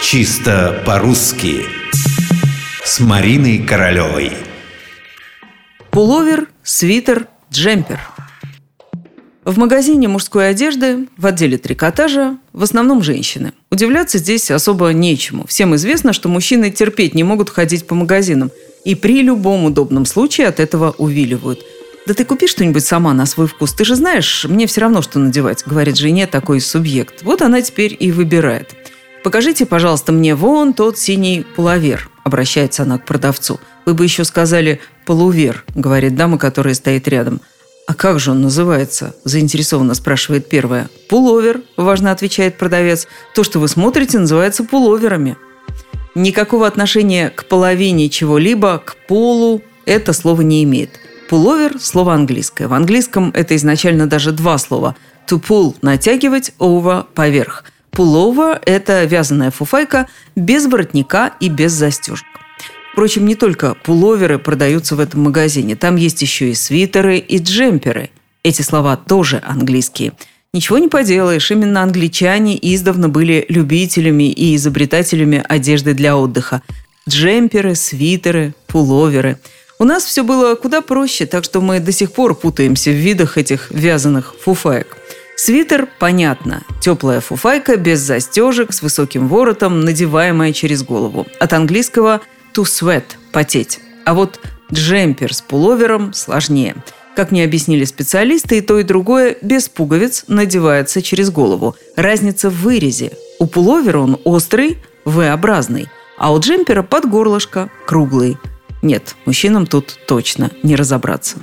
Чисто по-русски С Мариной Королевой Пуловер, свитер, джемпер. В магазине мужской одежды, в отделе трикотажа, в основном женщины. Удивляться здесь особо нечему. Всем известно, что мужчины терпеть не могут ходить по магазинам. И при любом удобном случае от этого увиливают. «Да ты купи что-нибудь сама на свой вкус. Ты же знаешь, мне все равно, что надевать», — говорит жене такой субъект. Вот она теперь и выбирает. «Покажите, пожалуйста, мне вон тот синий пуловер», — обращается она к продавцу. «Вы бы еще сказали полувер», — говорит дама, которая стоит рядом. «А как же он называется?» – заинтересованно спрашивает первая. «Пуловер», – важно отвечает продавец. «То, что вы смотрите, называется пуловерами». Никакого отношения к половине чего-либо, к полу это слово не имеет. Пуловер – слово английское. В английском это изначально даже два слова. To pull – натягивать, over – поверх – Пулова – это вязаная фуфайка без воротника и без застежек. Впрочем, не только пуловеры продаются в этом магазине. Там есть еще и свитеры, и джемперы. Эти слова тоже английские. Ничего не поделаешь, именно англичане издавна были любителями и изобретателями одежды для отдыха. Джемперы, свитеры, пуловеры. У нас все было куда проще, так что мы до сих пор путаемся в видах этих вязаных фуфаек. Свитер, понятно, теплая фуфайка без застежек, с высоким воротом, надеваемая через голову. От английского to sweat – потеть. А вот джемпер с пуловером сложнее. Как мне объяснили специалисты, и то, и другое без пуговиц надевается через голову. Разница в вырезе. У пуловера он острый, V-образный, а у джемпера под горлышко круглый. Нет, мужчинам тут точно не разобраться.